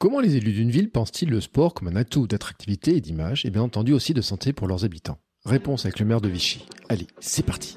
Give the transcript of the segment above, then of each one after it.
Comment les élus d'une ville pensent-ils le sport comme un atout d'attractivité et d'image et bien entendu aussi de santé pour leurs habitants? Réponse avec le maire de Vichy. Allez, c'est parti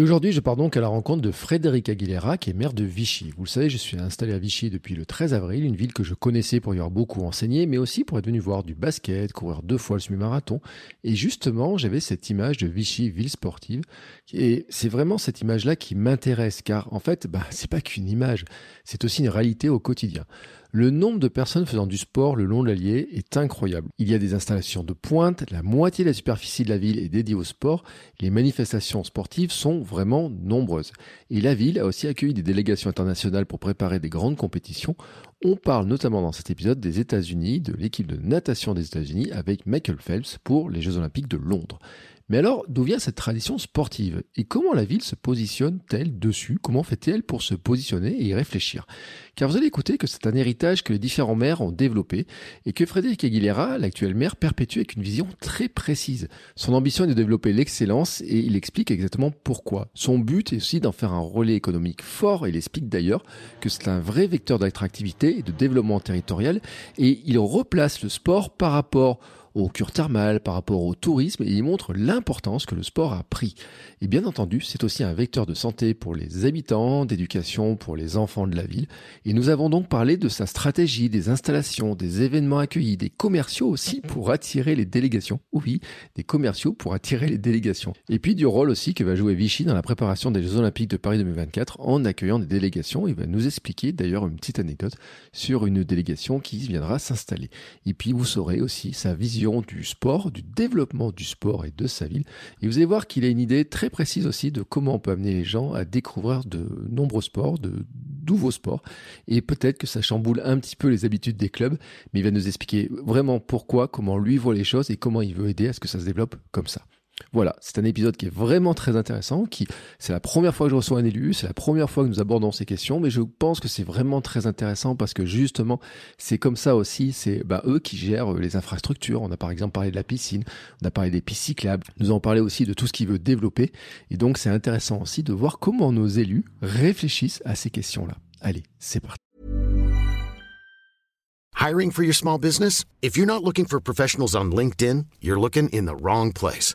Et aujourd'hui, je pars donc à la rencontre de Frédéric Aguilera, qui est maire de Vichy. Vous le savez, je suis installé à Vichy depuis le 13 avril, une ville que je connaissais pour y avoir beaucoup enseigné, mais aussi pour être venu voir du basket, courir deux fois le semi-marathon. Et justement, j'avais cette image de Vichy, ville sportive. Et c'est vraiment cette image-là qui m'intéresse, car en fait, bah, c'est pas qu'une image, c'est aussi une réalité au quotidien. Le nombre de personnes faisant du sport le long de l'Allier est incroyable. Il y a des installations de pointe, la moitié de la superficie de la ville est dédiée au sport, les manifestations sportives sont vraiment nombreuses. Et la ville a aussi accueilli des délégations internationales pour préparer des grandes compétitions. On parle notamment dans cet épisode des États-Unis, de l'équipe de natation des États-Unis avec Michael Phelps pour les Jeux Olympiques de Londres. Mais alors, d'où vient cette tradition sportive? Et comment la ville se positionne-t-elle dessus? Comment fait-elle pour se positionner et y réfléchir? Car vous allez écouter que c'est un héritage que les différents maires ont développé et que Frédéric Aguilera, l'actuel maire, perpétue avec une vision très précise. Son ambition est de développer l'excellence et il explique exactement pourquoi. Son but est aussi d'en faire un relais économique fort. Il explique d'ailleurs que c'est un vrai vecteur d'attractivité et de développement territorial et il replace le sport par rapport aux cures thermales, par rapport au tourisme, et il montre l'importance que le sport a pris. Et bien entendu, c'est aussi un vecteur de santé pour les habitants, d'éducation pour les enfants de la ville. Et nous avons donc parlé de sa stratégie, des installations, des événements accueillis, des commerciaux aussi pour attirer les délégations. Oui, des commerciaux pour attirer les délégations. Et puis du rôle aussi que va jouer Vichy dans la préparation des Jeux Olympiques de Paris 2024 en accueillant des délégations. Il va nous expliquer d'ailleurs une petite anecdote sur une délégation qui viendra s'installer. Et puis vous saurez aussi sa vision du sport, du développement du sport et de sa ville. Et vous allez voir qu'il a une idée très précise aussi de comment on peut amener les gens à découvrir de nombreux sports, de nouveaux sports. Et peut-être que ça chamboule un petit peu les habitudes des clubs, mais il va nous expliquer vraiment pourquoi, comment lui voit les choses et comment il veut aider à ce que ça se développe comme ça. Voilà, c'est un épisode qui est vraiment très intéressant, qui c'est la première fois que je reçois un élu, c'est la première fois que nous abordons ces questions, mais je pense que c'est vraiment très intéressant parce que justement, c'est comme ça aussi, c'est bah, eux qui gèrent les infrastructures. On a par exemple parlé de la piscine, on a parlé des pistes cyclables, nous avons parlé aussi de tout ce qu'ils veut développer, et donc c'est intéressant aussi de voir comment nos élus réfléchissent à ces questions-là. Allez, c'est parti. Hiring for your small business? If you're not looking for professionals on LinkedIn, you're looking in the wrong place.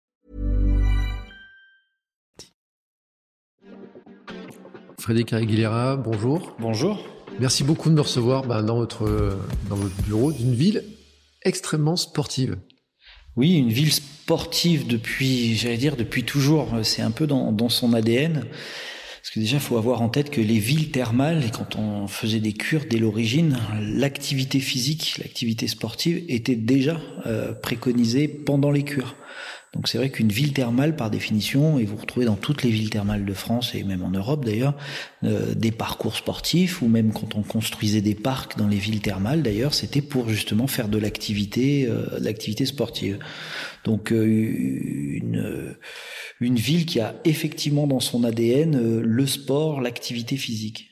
Frédéric Aguilera, bonjour. Bonjour. Merci beaucoup de me recevoir bah, dans, votre, dans votre bureau d'une ville extrêmement sportive. Oui, une ville sportive depuis, j'allais dire, depuis toujours. C'est un peu dans, dans son ADN. Parce que déjà, il faut avoir en tête que les villes thermales, et quand on faisait des cures dès l'origine, l'activité physique, l'activité sportive était déjà euh, préconisée pendant les cures. Donc c'est vrai qu'une ville thermale, par définition, et vous retrouvez dans toutes les villes thermales de France et même en Europe d'ailleurs, euh, des parcours sportifs, ou même quand on construisait des parcs dans les villes thermales d'ailleurs, c'était pour justement faire de l'activité, euh, l'activité sportive. Donc euh, une, une ville qui a effectivement dans son ADN euh, le sport, l'activité physique.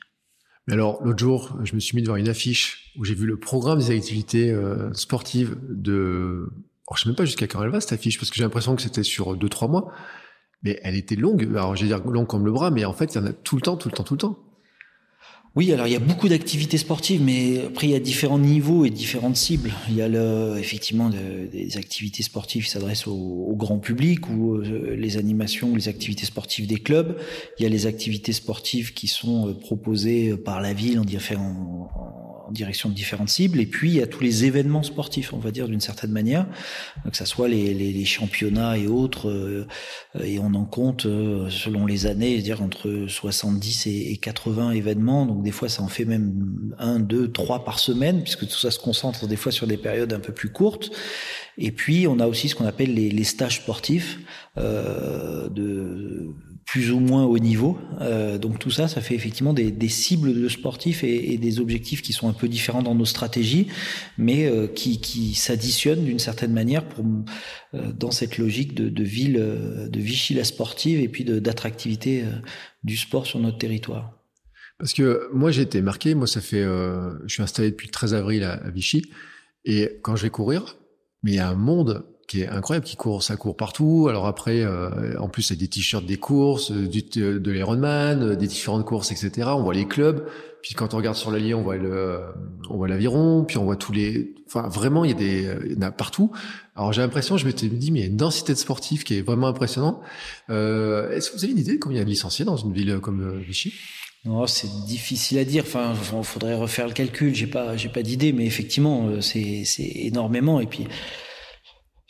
Mais alors, l'autre jour, je me suis mis devant une affiche où j'ai vu le programme des activités euh, sportives de alors, je sais même pas jusqu'à quand elle va cette affiche parce que j'ai l'impression que c'était sur deux trois mois, mais elle était longue. Alors, je vais dire longue comme le bras, mais en fait, il y en a tout le temps, tout le temps, tout le temps. Oui, alors il y a beaucoup d'activités sportives, mais après il y a différents niveaux et différentes cibles. Il y a le, effectivement des activités sportives qui s'adressent au, grand public ou euh, les animations, les activités sportives des clubs. Il y a les activités sportives qui sont euh, proposées par la ville en, en, direction de différentes cibles. Et puis, il y a tous les événements sportifs, on va dire d'une certaine manière, que ça soit les, les, championnats et autres. Euh, et on en compte, euh, selon les années, dire entre 70 et 80 événements. Donc, des fois, ça en fait même un, deux, trois par semaine, puisque tout ça se concentre des fois sur des périodes un peu plus courtes. Et puis, on a aussi ce qu'on appelle les, stages sportifs euh, plus ou moins haut niveau. Euh, donc tout ça, ça fait effectivement des, cibles de sportifs et, des objectifs qui sont un peu différents dans nos stratégies, mais euh, qui, s'additionnent d'une certaine manière pour euh, dans cette logique de, de ville, de Vichy la sportive et puis d'attractivité du sport sur notre territoire. Parce que moi j'ai été marqué, moi ça fait, je suis installé depuis le 13 avril à Vichy, et quand je vais courir, mais il y a un monde qui est incroyable, qui court, ça court partout. Alors après, euh, en plus, il y a des t-shirts des courses, euh, du, de l'Ironman, euh, des différentes courses, etc. On voit les clubs. Puis quand on regarde sur l'Allier, on voit le, on voit l'aviron. Puis on voit tous les, enfin vraiment, il y a des, il y en a partout. Alors j'ai l'impression, je m'étais dit, mais il y a une densité de sportifs qui est vraiment impressionnante. Euh, Est-ce que vous avez une idée combien il y a de licenciés dans une ville comme Vichy? Non, c'est difficile à dire. Enfin, faudrait refaire le calcul. J'ai pas, j'ai pas d'idée, mais effectivement, c'est, c'est énormément. Et puis,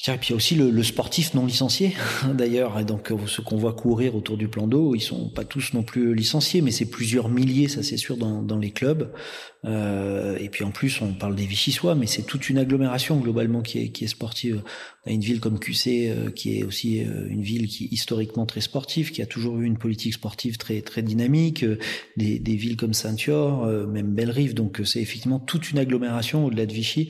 et puis il y a aussi le, sportif non licencié d'ailleurs, et donc ceux qu'on voit courir autour du plan d'eau, ils sont pas tous non plus licenciés, mais c'est plusieurs milliers, ça c'est sûr, dans les clubs. Euh, et puis en plus, on parle des Vichysois, mais c'est toute une agglomération globalement qui est, qui est sportive. On a une ville comme QC euh, qui est aussi euh, une ville qui est historiquement très sportive, qui a toujours eu une politique sportive très très dynamique. Euh, des, des villes comme Saint-Yor, même Bellerive, donc c'est effectivement toute une agglomération au-delà de Vichy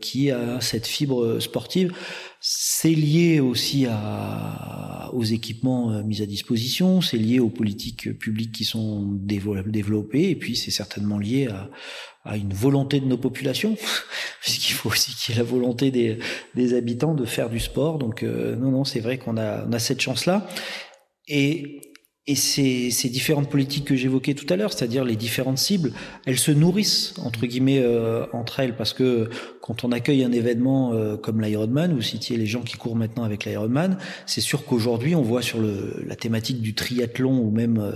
qui a cette fibre sportive. C'est lié aussi à, aux équipements mis à disposition, c'est lié aux politiques publiques qui sont développées, et puis c'est certainement lié à, à une volonté de nos populations, puisqu'il faut aussi qu'il y ait la volonté des, des, habitants de faire du sport. Donc euh, non, non, c'est vrai qu'on a, on a cette chance-là. Et et ces, ces, différentes politiques que j'évoquais tout à l'heure, c'est-à-dire les différentes cibles, elles se nourrissent entre guillemets euh, entre elles parce que quand on accueille un événement euh, comme l'Ironman, vous citiez les gens qui courent maintenant avec l'Ironman, c'est sûr qu'aujourd'hui on voit sur le, la thématique du triathlon ou même euh,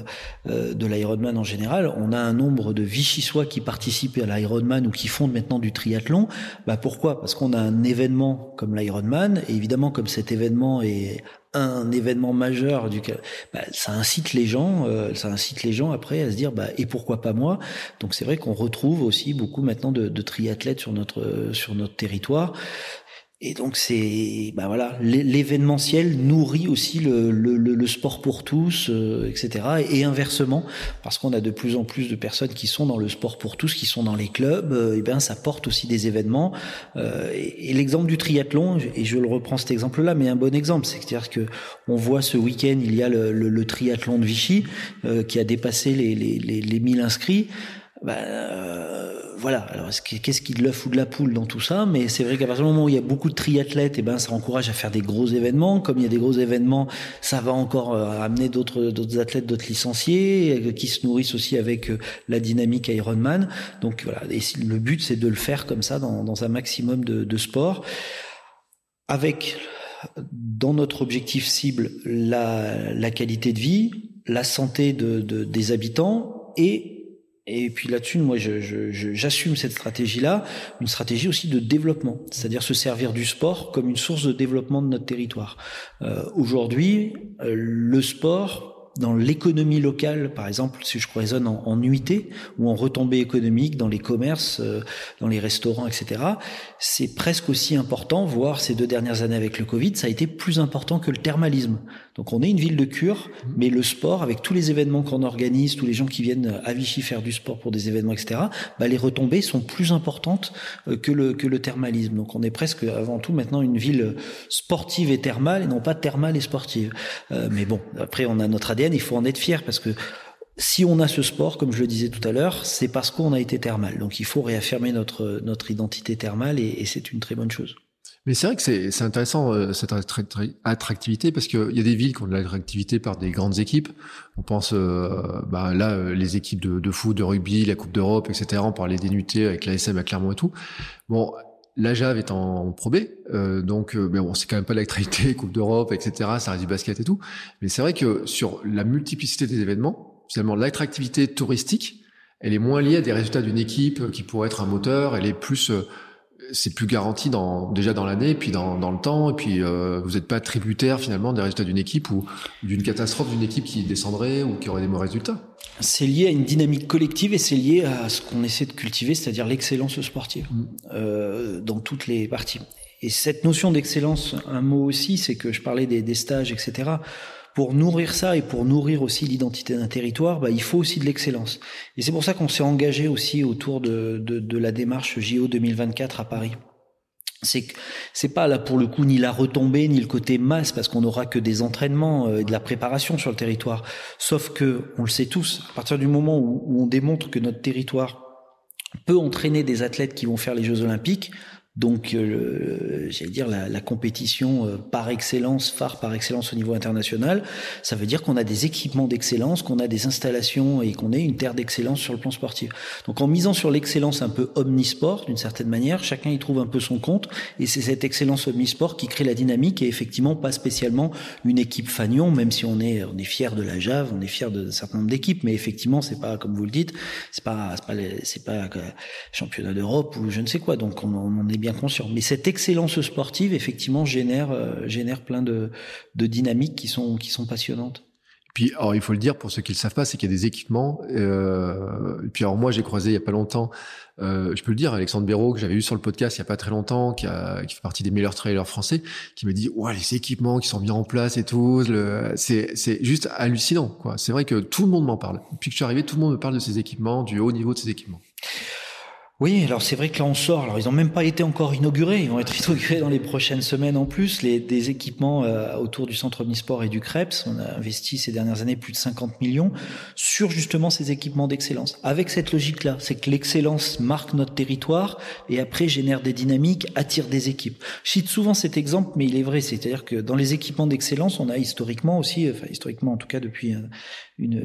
euh de l'Ironman en général, on a un nombre de Vichysois qui participent à l'Ironman ou qui font maintenant du triathlon. Bah pourquoi? Parce qu'on a un événement comme l'Ironman et évidemment comme cet événement est un événement majeur bah, ça incite les gens, euh, ça incite les gens après à se dire bah et pourquoi pas moi? Donc c'est vrai qu'on retrouve aussi beaucoup maintenant de, de triathlètes sur notre sur notre territoire. Et donc c'est, bah voilà, l'événementiel nourrit aussi le, le, le, sport pour tous, euh, etc. Et inversement, parce qu'on a de plus en plus de personnes qui sont dans le sport pour tous, qui sont dans les clubs, euh, et ben ça porte aussi des événements. Euh, et, l'exemple du triathlon, et je le reprends cet exemple-là, mais un bon exemple, c'est-à-dire que on voit ce week-end, il y a le, le triathlon de Vichy euh, qui a dépassé les, les, les, les 1000 inscrits. Ben, voilà. Alors, qu'est-ce qui de l'œuf ou de la poule dans tout ça? Mais c'est vrai qu'à partir du moment où il y a beaucoup de triathlètes, et eh ben, ça encourage à faire des gros événements. Comme il y a des gros événements, ça va encore euh, amener d'autres d'autres athlètes, d'autres licenciés, euh, qui se nourrissent aussi avec euh, la dynamique Ironman. Donc voilà. Et le but, c'est de le faire comme ça dans, dans un maximum de, de sport, avec dans notre objectif cible la, la qualité de vie, la santé de, de des habitants et et puis là-dessus, moi, j'assume cette stratégie-là, une stratégie aussi de développement, c'est-à-dire se servir du sport comme une source de développement de notre territoire. Euh, Aujourd'hui, euh, le sport dans l'économie locale, par exemple, si je raisonne en, en nuitée ou en retombée économique dans les commerces, euh, dans les restaurants, etc., c'est presque aussi important, voire ces deux dernières années avec le Covid, ça a été plus important que le thermalisme. Donc on est une ville de cure, mmh. mais le sport, avec tous les événements qu'on organise, tous les gens qui viennent à Vichy faire du sport pour des événements, etc., bah, les retombées sont plus importantes euh, que le, que le thermalisme. Donc on est presque avant tout maintenant une ville sportive et thermale, et non pas thermale et sportive. Euh, mais bon, après on a notre ADN il faut en être fier parce que si on a ce sport, comme je le disais tout à l'heure, c'est parce qu'on a été thermal. Donc il faut réaffirmer notre, notre identité thermale et, et c'est une très bonne chose. Mais c'est vrai que c'est intéressant euh, cette attractivité parce qu'il y a des villes qui ont de l'attractivité par des grandes équipes. On pense euh, bah, là euh, les équipes de, de, foot, de rugby, la Coupe d'Europe, etc. On parlait des nuitées avec l'ASM à Clermont et tout. Bon, la Jave est en Pro B, donc mais bon, c'est quand même pas l'attractivité, Coupe d'Europe, etc. Ça reste du basket et tout. Mais c'est vrai que sur la multiplicité des événements, finalement l'attractivité touristique, elle est moins liée à des résultats d'une équipe qui pourrait être un moteur. Elle est plus c'est plus garanti dans, déjà dans l'année, puis dans, dans, le temps, et puis euh, vous n'êtes pas tributaire finalement des résultats d'une équipe ou d'une catastrophe d'une équipe qui descendrait ou qui aurait des mauvais résultats. C'est lié à une dynamique collective et c'est lié à ce qu'on essaie de cultiver, c'est-à-dire l'excellence sportive mm. euh, dans toutes les parties. Et cette notion d'excellence, un mot aussi, c'est que je parlais des, des stages, etc pour nourrir ça et pour nourrir aussi l'identité d'un territoire, bah, il faut aussi de l'excellence. Et c'est pour ça qu'on s'est engagé aussi autour de, la démarche JO 2024 à Paris. C'est c'est pas là pour le coup ni la retombée ni le côté masse parce qu'on n'aura que des entraînements euh, et de la préparation sur le territoire. Sauf que on le sait tous, à partir du moment où, où on démontre que notre territoire peut entraîner des athlètes qui vont faire les Jeux Olympiques, donc, euh, j'allais dire la, la compétition euh, par excellence, phare par excellence au niveau international, ça veut dire qu'on a des équipements d'excellence, qu'on a des installations et qu'on est une terre d'excellence sur le plan sportif. Donc, en misant sur l'excellence un peu omnisport, d'une certaine manière, chacun y trouve un peu son compte, et c'est cette excellence omnisport qui crée la dynamique et effectivement pas spécialement une équipe fanion, même si on est on est fier de la Jave, on est fier de certain nombre d'équipes, mais effectivement c'est pas comme vous le dites, c'est pas c'est pas c'est pas, pas championnat d'Europe ou je ne sais quoi. Donc on, on est Mais cette excellence sportive, effectivement, génère, euh, génère plein de, dynamiques qui sont, passionnantes. Puis, alors, il faut le dire pour ceux qui le savent pas, c'est qu'il y a des équipements. Euh, puis, alors moi, j'ai croisé il y a pas longtemps, euh, je peux le dire, Alexandre Béraud que j'avais eu sur le podcast il y a pas très longtemps, qui, fait partie des meilleurs trailers français, qui me dit, ouais, les équipements qui sont mis en place et tout, c'est juste hallucinant. C'est vrai que tout le monde m'en parle. Depuis que je suis arrivé, tout le monde me parle de ces équipements, du haut niveau de ces équipements. Oui, alors c'est vrai que là on sort. Alors ils n'ont même pas été encore inaugurés. Ils vont être inaugurés dans les prochaines semaines en plus. Les des équipements euh, autour du centre omnisport et du Krebs. On a investi ces dernières années plus de 50 millions sur justement ces équipements d'excellence. Avec cette logique-là, c'est que l'excellence marque notre territoire et après génère des dynamiques, attire des équipes. Je cite souvent cet exemple, mais il est vrai. C'est-à-dire que dans les équipements d'excellence, on a historiquement aussi, enfin historiquement en tout cas depuis euh, une,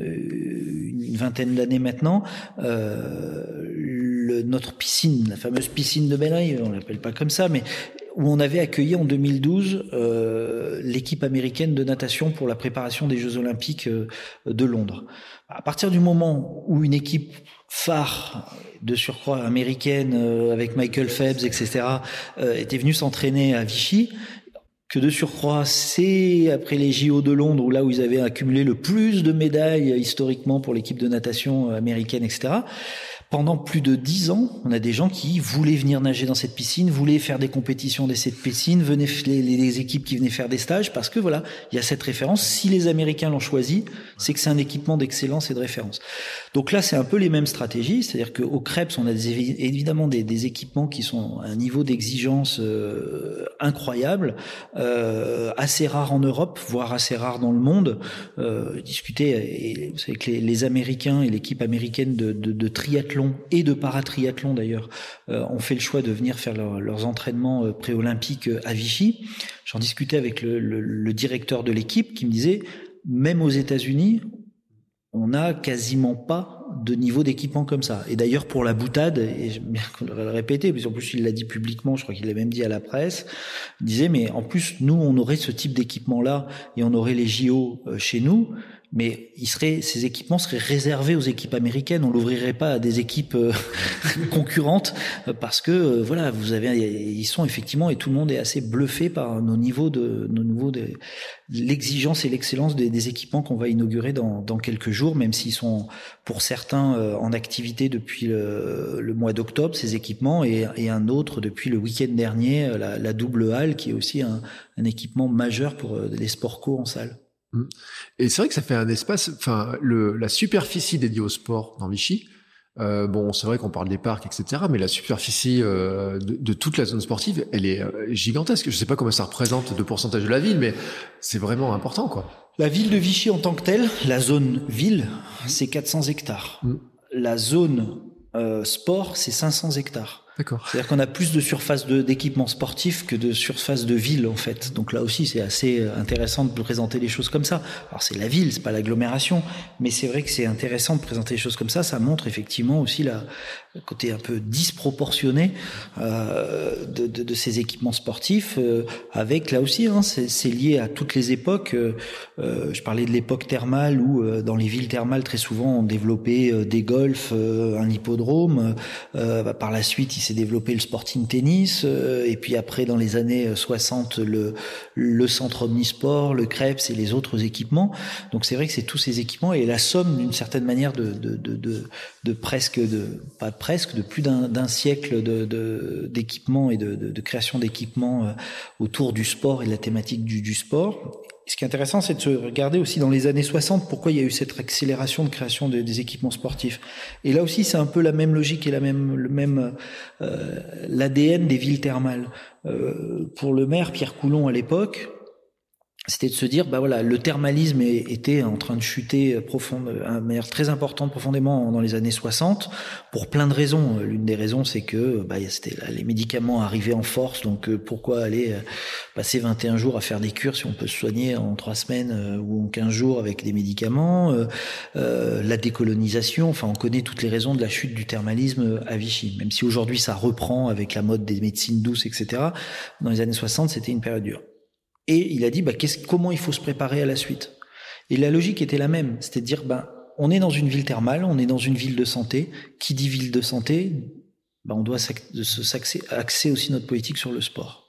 une vingtaine d'années maintenant, euh, le, notre piscine, la fameuse piscine de Belleuil, on l'appelle pas comme ça, mais où on avait accueilli en 2012 euh, l'équipe américaine de natation pour la préparation des Jeux Olympiques euh, de Londres. À partir du moment où une équipe phare de surcroît américaine euh, avec Michael Phelps, etc., était venue s'entraîner à Vichy, que de surcroît, c'est après les JO de Londres, où là où ils avaient accumulé le plus de médailles historiquement pour l'équipe de natation américaine, etc pendant plus de dix ans, on a des gens qui voulaient venir nager dans cette piscine, voulaient faire des compétitions dans cette piscine, venaient les, les équipes qui venaient faire des stages, parce que voilà, il y a cette référence. Si les Américains l'ont choisi, c'est que c'est un équipement d'excellence et de référence. Donc là, c'est un peu les mêmes stratégies, c'est-à-dire qu'au Krebs, on a évidemment des, équipements qui sont à un niveau d'exigence euh, incroyable, euh, assez rare en Europe, voire assez rare dans le monde. Euh, discuter avec les, les Américains et l'équipe américaine de, triathlon et de paratriathlon d'ailleurs euh, ont fait le choix de venir faire leurs entraînements euh, préolympiques euh, à Vichy. J'en discutais avec le, le directeur de l'équipe qui me disait, même aux États-Unis, on n'a quasiment pas de niveau d'équipement comme ça. Et d'ailleurs, pour la boutade, et j'aime bien qu'on le répéter, parce en plus il l'a dit publiquement, je crois qu'il l'a même dit à la presse, il disait, mais en plus, nous, on aurait ce type d'équipement-là, et on aurait les JO chez nous, mais il serait, ces équipements seraient réservés aux équipes américaines. On l'ouvrirait pas à des équipes euh, concurrentes parce que euh, voilà, vous avez, ils sont effectivement et tout le monde est assez bluffé par nos niveaux de nos niveaux de l'exigence et l'excellence des, équipements qu'on va inaugurer dans, dans, quelques jours, même s'ils sont pour certains euh, en activité depuis le, mois d'octobre ces équipements et, un autre depuis le week-end dernier, la, la, double halle qui est aussi un, un équipement majeur pour les sports co en salle. Mmh. Et c'est vrai que ça fait un espace, enfin, la superficie dédiée au sport dans Vichy, euh, bon, c'est vrai qu'on parle des parcs, etc., mais la superficie euh, de, de, toute la zone sportive, elle est euh, gigantesque. Je sais pas comment ça représente de pourcentage de la ville, mais c'est vraiment important, quoi. La ville de Vichy en tant que telle, la zone ville, c'est 400 hectares. Mmh. La zone sport, c'est 500 hectares. D'accord. C'est-à-dire qu'on a plus de surface d'équipement sportif que de surface de ville en fait. Donc là aussi, c'est assez euh, intéressant de présenter les choses comme ça. Alors c'est la ville, c'est pas l'agglomération, mais c'est vrai que c'est intéressant de présenter les choses comme ça. Ça montre effectivement aussi la, le côté un peu disproportionné euh, de, de, de, ces équipements sportifs. Euh, avec là aussi, hein, c'est lié à toutes les époques. Euh, je parlais de l'époque thermale où dans les villes thermales très souvent on développait des golfs, un hippodrome. par la suite, il s'est développé le sporting tennis, et puis après dans les années 60 le, le centre omnisport, le Krebs et les autres équipements. Donc c'est vrai que c'est tous ces équipements et la somme d'une certaine manière de, presque de pas presque de plus d'un siècle d'équipements et de, création d'équipements euh, autour du sport et de la thématique du sport. Ce qui est intéressant, c'est de se regarder aussi dans les années 60 pourquoi il y a eu cette accélération de création des équipements sportifs. Et là aussi, c'est un peu la même logique et la même, euh, l'ADN des villes thermales. Euh, pour le maire Pierre Coulon à l'époque, c'était de se dire, bah voilà, le thermalisme était en train de chuter profonde, de manière très importante, profondément dans les années 60, pour plein de raisons. L'une des raisons, c'est que bah, c'était les médicaments arrivaient en force, donc euh, pourquoi aller euh, passer 21 jours à faire des cures si on peut se soigner en trois semaines euh, ou en 15 jours avec des médicaments euh, La décolonisation, enfin, on connaît toutes les raisons de la chute du thermalisme à Vichy, même si aujourd'hui ça reprend avec la mode des médecines douces, etc. Dans les années 60, c'était une période dure. Et il a dit bah, comment il faut se préparer à la suite? Et la logique était la même, c'était de dire ben, on est dans une ville thermale, on est dans une ville de santé. Qui dit ville de santé, ben, on doit axer aussi notre politique sur le sport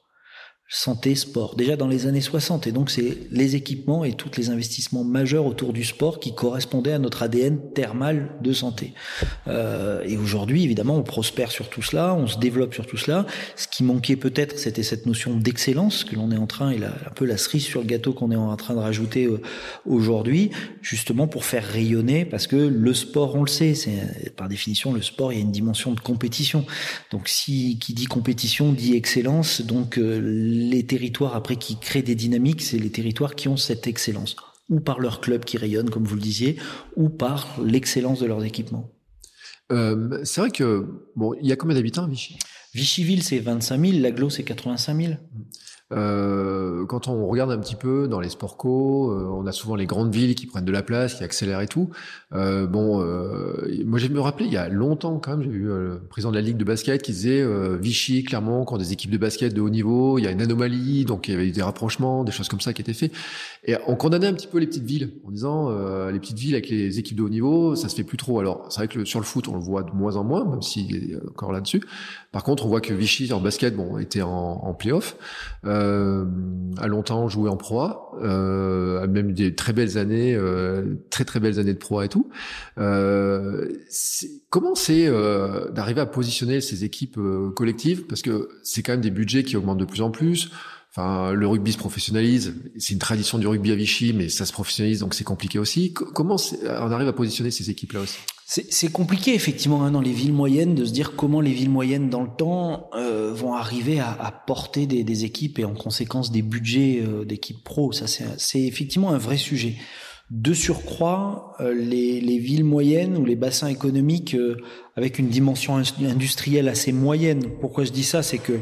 santé, sport, déjà dans les années 60. Et donc, c'est les équipements et tous les investissements majeurs autour du sport qui correspondaient à notre ADN thermal de santé. Euh, et aujourd'hui, évidemment, on prospère sur tout cela, on se développe sur tout cela. Ce qui manquait peut-être, c'était cette notion d'excellence que l'on est en train, et la, un peu la cerise sur le gâteau qu'on est en train de rajouter euh, aujourd'hui, justement pour faire rayonner, parce que le sport, on le sait, c'est par définition, le sport, il y a une dimension de compétition. Donc, si qui dit compétition dit excellence, donc euh, les territoires après qui créent des dynamiques, c'est les territoires qui ont cette excellence, ou par leur club qui rayonne, comme vous le disiez, ou par l'excellence de leurs équipements. Euh, c'est vrai que bon, il y a combien d'habitants à Vichy? Vichyville, c'est 25 000, l'aglo, c'est 85 000. Euh, quand on regarde un petit peu dans les sports co, euh, on a souvent les grandes villes qui prennent de la place, qui accélèrent et tout. Euh, bon, euh, moi j'ai me rappeler il y a longtemps quand même, j'ai euh, le président de la ligue de basket qui disait Vichy, clairement, quand des équipes de basket de haut niveau, il y a une anomalie, donc il y avait eu des rapprochements, des choses comme ça qui étaient faits. Et on condamnait un petit peu les petites villes en disant les petites villes avec les équipes de haut niveau, ça se fait plus trop. Alors c'est vrai que sur le foot, on le voit de moins en moins, même s'il est encore là-dessus. Par contre, on voit que Vichy en basket, bon, était en, play-off. Euh, euh, a longtemps joué en proie, euh, a même des très belles années, euh, très très belles années de proie et tout. Euh, comment c'est euh, d'arriver à positionner ces équipes euh, collectives? Parce que c'est quand même des budgets qui augmentent de plus en plus. Enfin, le rugby se professionnalise. C'est une tradition du rugby à Vichy, mais ça se professionnalise, donc c'est compliqué aussi. Comment on arrive à positionner ces équipes-là aussi? C'est compliqué effectivement hein, dans les villes moyennes de se dire comment les villes moyennes dans le temps euh, vont arriver à, à porter des, des, équipes et en conséquence des budgets euh, d'équipes pro. Ça c'est effectivement un vrai sujet. De surcroît, euh, les, les, villes moyennes ou les bassins économiques euh, avec une dimension industrielle assez moyenne. Pourquoi je dis ça, c'est que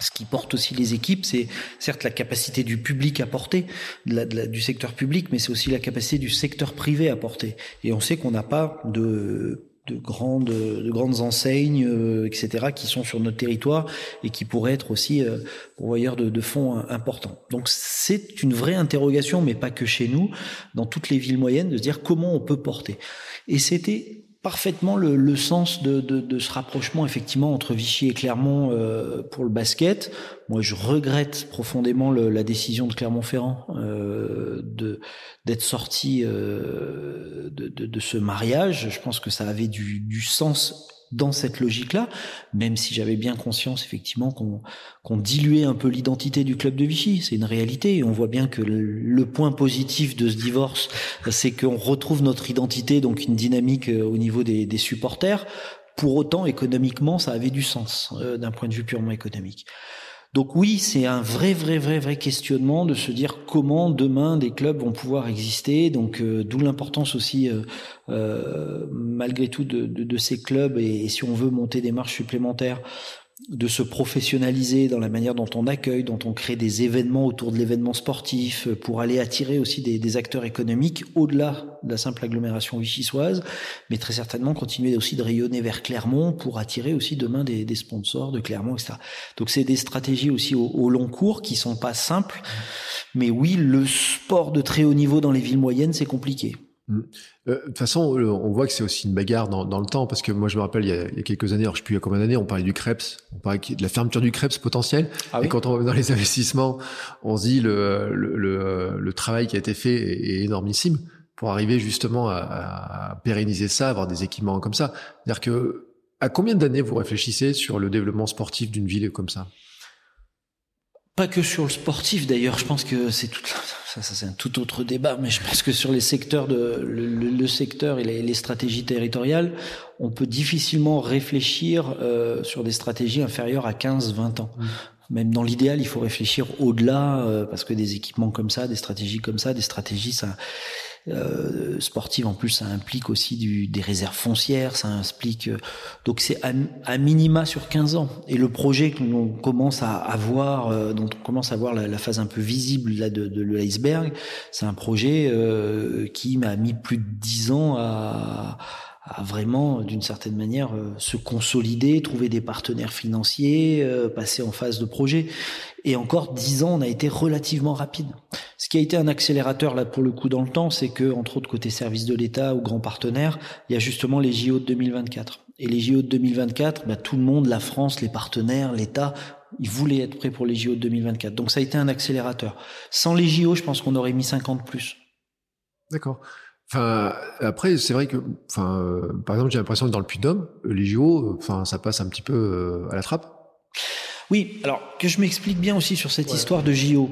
ce qui porte aussi les équipes, c'est certes la capacité du public à porter, du secteur public, mais c'est aussi la capacité du secteur privé à porter. Et on sait qu'on n'a pas de, de, grandes, de grandes enseignes, euh, etc., qui sont sur notre territoire et qui pourraient être aussi euh, pourvoyeurs de, de fonds importants. Donc c'est une vraie interrogation, mais pas que chez nous, dans toutes les villes moyennes, de se dire comment on peut porter. Et c'était parfaitement le, le sens de, de, de, ce rapprochement effectivement entre Vichy et Clermont euh, pour le basket. Moi, je regrette profondément le, la décision de Clermont-Ferrand euh, d'être sorti euh, de, de, ce mariage. Je pense que ça avait du, du sens dans cette logique-là, même si j'avais bien conscience effectivement qu'on diluait un peu l'identité du club de Vichy. C'est une réalité. Et on voit bien que le, point positif de ce divorce, c'est qu'on retrouve notre identité, donc une dynamique euh, au niveau des, des supporters. Pour autant, économiquement, ça avait du sens euh, d'un point de vue purement économique. Donc oui, c'est un vrai, vrai, vrai, vrai questionnement de se dire comment demain des clubs vont pouvoir exister. Donc euh, d'où l'importance aussi, euh, euh, malgré tout, de, ces clubs. Et, et, si on veut monter des marches supplémentaires, de se professionnaliser dans la manière dont on accueille, dont on crée des événements autour de l'événement sportif, euh, pour aller attirer aussi des, des acteurs économiques au-delà de la simple agglomération vichysoise, mais très certainement continuer aussi de rayonner vers Clermont pour attirer aussi demain des, des sponsors de Clermont, etc. Donc c'est des stratégies aussi au, au, long cours qui sont pas simples, mais oui, le sport de très haut niveau dans les villes moyennes, c'est compliqué. Mmh. Euh, de toute façon, on voit que c'est aussi une bagarre dans, dans, le temps, parce que moi, je me rappelle, il y a, il y a quelques années, alors je ne sais plus il y a combien d'années, on parlait du Krebs, on parlait de la fermeture du Krebs potentiel. Ah oui et quand on va dans les investissements, on se dit le, le, le, le travail qui a été fait est, est énormissime pour arriver justement à, à, pérenniser ça, avoir des équipements comme ça. C'est-à-dire que à combien d'années vous réfléchissez sur le développement sportif d'une ville comme ça? Pas que sur le sportif d'ailleurs, je pense que c'est tout ça, ça c'est un tout autre débat, mais je pense que sur les secteurs de le, le secteur et les, les, stratégies territoriales, on peut difficilement réfléchir euh, sur des stratégies inférieures à 15-20 ans. Mmh. Même dans l'idéal, il faut réfléchir au-delà, euh, parce que des équipements comme ça, des stratégies comme ça, des stratégies, ça, euh, sportive en plus ça implique aussi du, des réserves foncières ça implique euh, donc c'est à, à, minima sur 15 ans. Et le projet que l'on commence à avoir euh, dont on commence à voir la, la, phase un peu visible là de, de l'iceberg c'est un projet euh, qui m'a mis plus de 10 ans à à vraiment, d'une certaine manière, euh, se consolider, trouver des partenaires financiers, euh, passer en phase de projet. Et encore dix ans, on a été relativement rapide. Ce qui a été un accélérateur là pour le coup dans le temps, c'est que entre autres côté service de l'État ou grands partenaires, il y a justement les JO de 2024. Et les JO de 2024, bah, tout le monde, la France, les partenaires, l'État, ils voulaient être prêts pour les JO de 2024. Donc ça a été un accélérateur. Sans les JO, je pense qu'on aurait mis 50 plus. D'accord. Enfin, après, c'est vrai que, enfin, euh, par exemple, j'ai l'impression que dans le Puy-de-Dôme, les JO, enfin, ça passe un petit peu euh, à la trappe. Oui, alors que je m'explique bien aussi sur cette ouais. histoire de JO.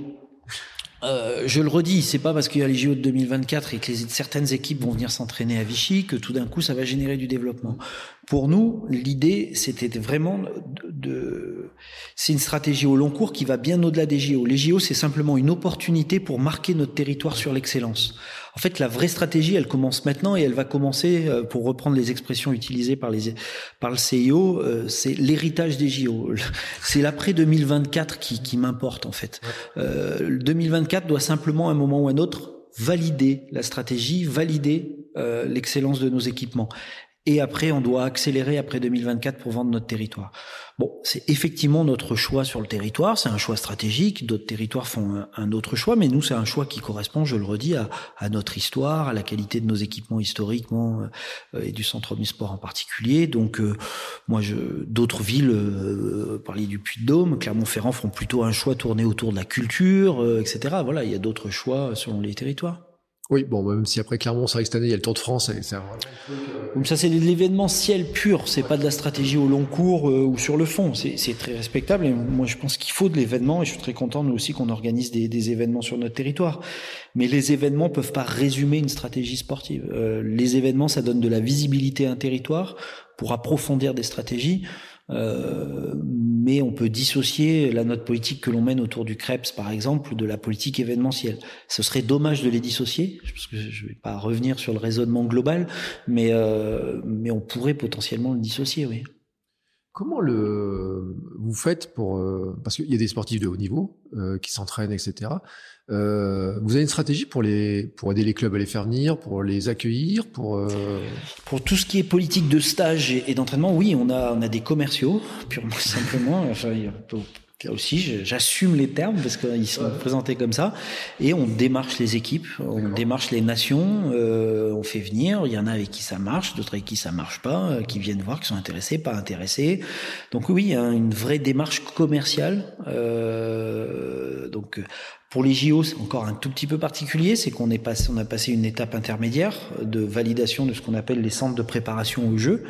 Euh, je le redis, c'est pas parce qu'il y a les JO de 2024 et que les, certaines équipes vont venir s'entraîner à Vichy que tout d'un coup ça va générer du développement. Pour nous, l'idée c'était vraiment de, de c'est une stratégie au long cours qui va bien au-delà des JO. Les JO c'est simplement une opportunité pour marquer notre territoire sur l'excellence. En fait, la vraie stratégie, elle commence maintenant et elle va commencer, euh, pour reprendre les expressions utilisées par, les, par le CIO, euh, c'est l'héritage des JO. C'est l'après 2024 qui, qui m'importe en fait. Euh, 2024 doit simplement, à un moment ou à un autre, valider la stratégie, valider euh, l'excellence de nos équipements. Et après, on doit accélérer après 2024 pour vendre notre territoire. Bon, c'est effectivement notre choix sur le territoire, c'est un choix stratégique, d'autres territoires font un, autre choix, mais nous, c'est un choix qui correspond, je le redis, à, à, notre histoire, à la qualité de nos équipements historiquement euh, et du centre omnisport en particulier. Donc, euh, moi, je, d'autres villes, euh, parler du Puy-de-Dôme, Clermont-Ferrand font plutôt un choix tourné autour de la culture, euh, etc. Voilà, il y a d'autres choix selon les territoires. Oui, bon, même si après Clermont, c'est vrai que cette année, il y a le Tour de France. Et un... Donc ça, c'est de l'événementiel pur. C'est pas de la stratégie au long cours euh, ou sur le fond. C'est très respectable. Et moi, je pense qu'il faut de l'événement. Et je suis très content, nous aussi, qu'on organise des, des, événements sur notre territoire. Mais les événements peuvent pas résumer une stratégie sportive. Euh, les événements, ça donne de la visibilité à un territoire pour approfondir des stratégies. Euh, mais on peut dissocier la note politique que l'on mène autour du CREPS, par exemple, de la politique événementielle. Ce serait dommage de les dissocier, parce que je ne vais pas revenir sur le raisonnement global, mais, euh, mais on pourrait potentiellement le dissocier, oui. Comment le vous faites pour euh, parce qu'il y a des sportifs de haut niveau euh, qui s'entraînent etc. Euh, vous avez une stratégie pour les pour aider les clubs à les faire venir, pour les accueillir, pour euh, pour tout ce qui est politique de stage et, d'entraînement, oui, on a on a des commerciaux purement simplement. Enfin, aussi, j'assume les termes parce qu'ils sont ouais. présentés comme ça. Et on démarche les équipes, on démarche les nations, euh, on fait venir. Il y en a avec qui ça marche, d'autres avec qui ça marche pas, euh, qui viennent voir, qui sont intéressés, pas intéressés. Donc oui, il y a une vraie démarche commerciale. Euh, donc pour les JO, c'est encore un tout petit peu particulier, c'est qu'on est passé, on a passé une étape intermédiaire de validation de ce qu'on appelle les centres de préparation au jeu.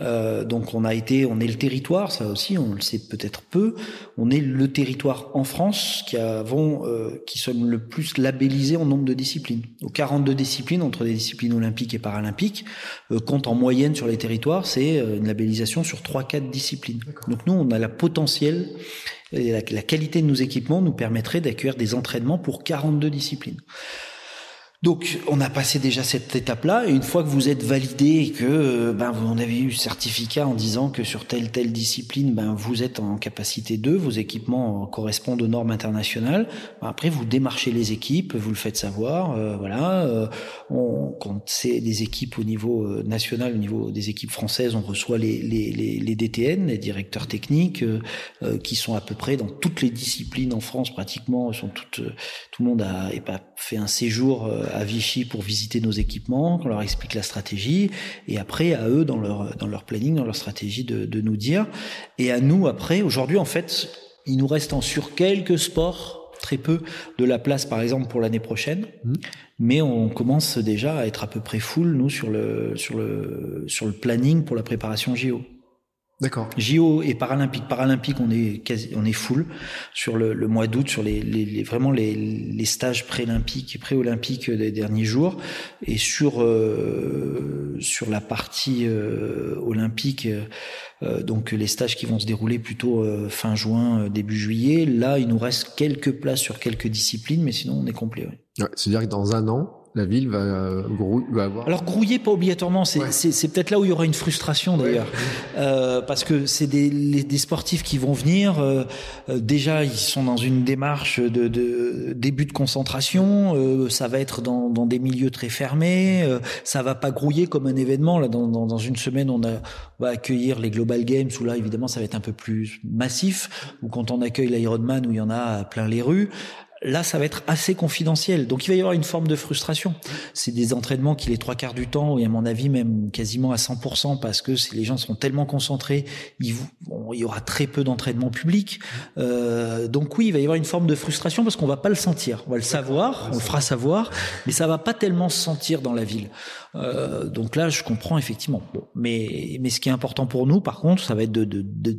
Euh, donc on a été, on est le territoire, ça aussi, on le sait peut-être peu. On est le territoire en France qui avons, euh, qui sommes le plus labellisés en nombre de disciplines. Donc 42 disciplines entre des disciplines olympiques et paralympiques euh, compte en moyenne sur les territoires, c'est euh, une labellisation sur 3-4 disciplines. Donc nous, on a la potentiel Et la, la qualité de nos équipements nous permettrait d'accueillir des entraînements pour 42 disciplines. Donc, on a passé déjà cette étape-là, et une fois que vous êtes validé et que euh, ben vous en avez eu certificat en disant que sur telle telle discipline, ben vous êtes en capacité de, vos équipements correspondent aux normes internationales. Ben, après, vous démarchez les équipes, vous le faites savoir, euh, voilà. Euh, on, quand c'est des équipes au niveau national, au niveau des équipes françaises, on reçoit les les, les, les DTN, les directeurs techniques, qui sont à peu près dans toutes les disciplines en France pratiquement, sont toutes, tout le monde a pas fait un séjour à Vichy pour visiter nos équipements, qu'on leur explique la stratégie, et après à eux dans leur dans leur planning, dans leur stratégie de, de nous dire, et à nous après. Aujourd'hui, en fait, il nous reste en sur quelques sports très peu de la place, par exemple, pour l'année prochaine. Mmh. Mais on commence déjà à être à peu près full, nous, sur le, sur le, sur le planning pour la préparation JO. D'accord. JO et Paralympique. Paralympique, on est quasi, on est full sur le, le mois d'août, sur les, les, les, vraiment les, les stages pré-olympiques et pré-olympiques des derniers jours, et sur euh, sur la partie euh, olympique, euh, donc les stages qui vont se dérouler plutôt fin juin, début juillet. Là, il nous reste quelques places sur quelques disciplines, mais sinon on est complet. Ouais. Ouais, C'est-à-dire que dans un an, la ville va, euh, va avoir. Alors grouiller pas obligatoirement, c'est ouais. c'est peut-être là où il y aura une frustration d'ailleurs, ouais. euh, parce que c'est des, des sportifs qui vont venir. Euh, euh, déjà, ils sont dans une démarche de, de début de concentration. Euh, ça va être dans, dans, des milieux très fermés. ça va pas grouiller comme un événement. Là, dans, dans, dans, une semaine, on, a, on va accueillir les Global Games où là, évidemment, ça va être un peu plus massif. Ou quand on accueille l'Ironman où il y en a plein les rues là, ça va être assez confidentiel. Donc, il va y avoir une forme de frustration. C'est des entraînements qui, les trois quarts du temps, et à mon avis, même quasiment à 100%, parce que les gens sont tellement concentrés, il, y aura très peu d'entraînement public. Euh, donc, oui, il va y avoir une forme de frustration parce qu'on va pas le sentir. On va le savoir, on le fera savoir, mais ça va pas tellement se sentir dans la ville. Euh, donc là, je comprends effectivement. Bon, mais, mais ce qui est important pour nous, par contre, ça va être de, de, de,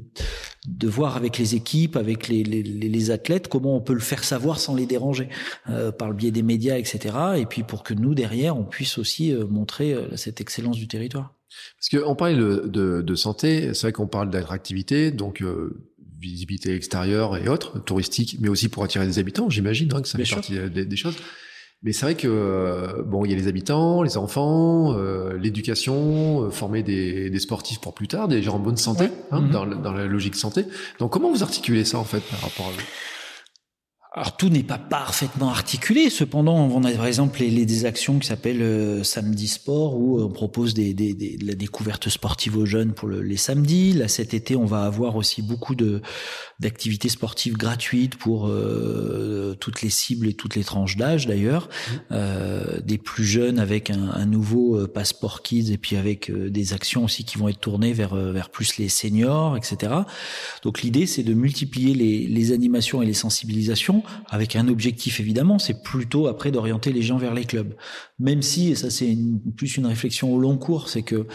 de voir avec les équipes, avec les, les, les, athlètes, comment on peut le faire savoir sans les déranger, euh, par le biais des médias, etc. Et puis pour que nous, derrière, on puisse aussi euh, montrer euh, cette excellence du territoire. Parce qu'on parle de, de, de, santé, c'est vrai qu'on parle d'attractivité, donc euh, visibilité extérieure et autres, touristique, mais aussi pour attirer des habitants, j'imagine hein, que ça Bien fait sûr. partie des, des choses. Mais c'est vrai que euh, bon, il y a les habitants, les enfants, euh, l'éducation, euh, former des, des, sportifs pour plus tard, des gens en bonne santé, ouais. hein, mmh. dans, dans, la logique santé. Donc, comment vous articulez ça en fait par rapport à vous? Alors tout n'est pas parfaitement articulé. Cependant, on a par exemple les, les des actions qui s'appellent euh, Samedi Sport où on propose des, des, des, la découverte sportive aux jeunes pour le, les samedis. Là cet été, on va avoir aussi beaucoup de d'activités sportives gratuites pour euh, toutes les cibles et toutes les tranches d'âge d'ailleurs. Mmh. Euh, des plus jeunes avec un, un, nouveau euh, passeport kids et puis avec euh, des actions aussi qui vont être tournées vers vers plus les seniors, etc. Donc l'idée c'est de multiplier les, les animations et les sensibilisations avec un objectif évidemment, c'est plutôt après d'orienter les gens vers les clubs. Même si, et ça c'est plus une réflexion au long cours, c'est que euh,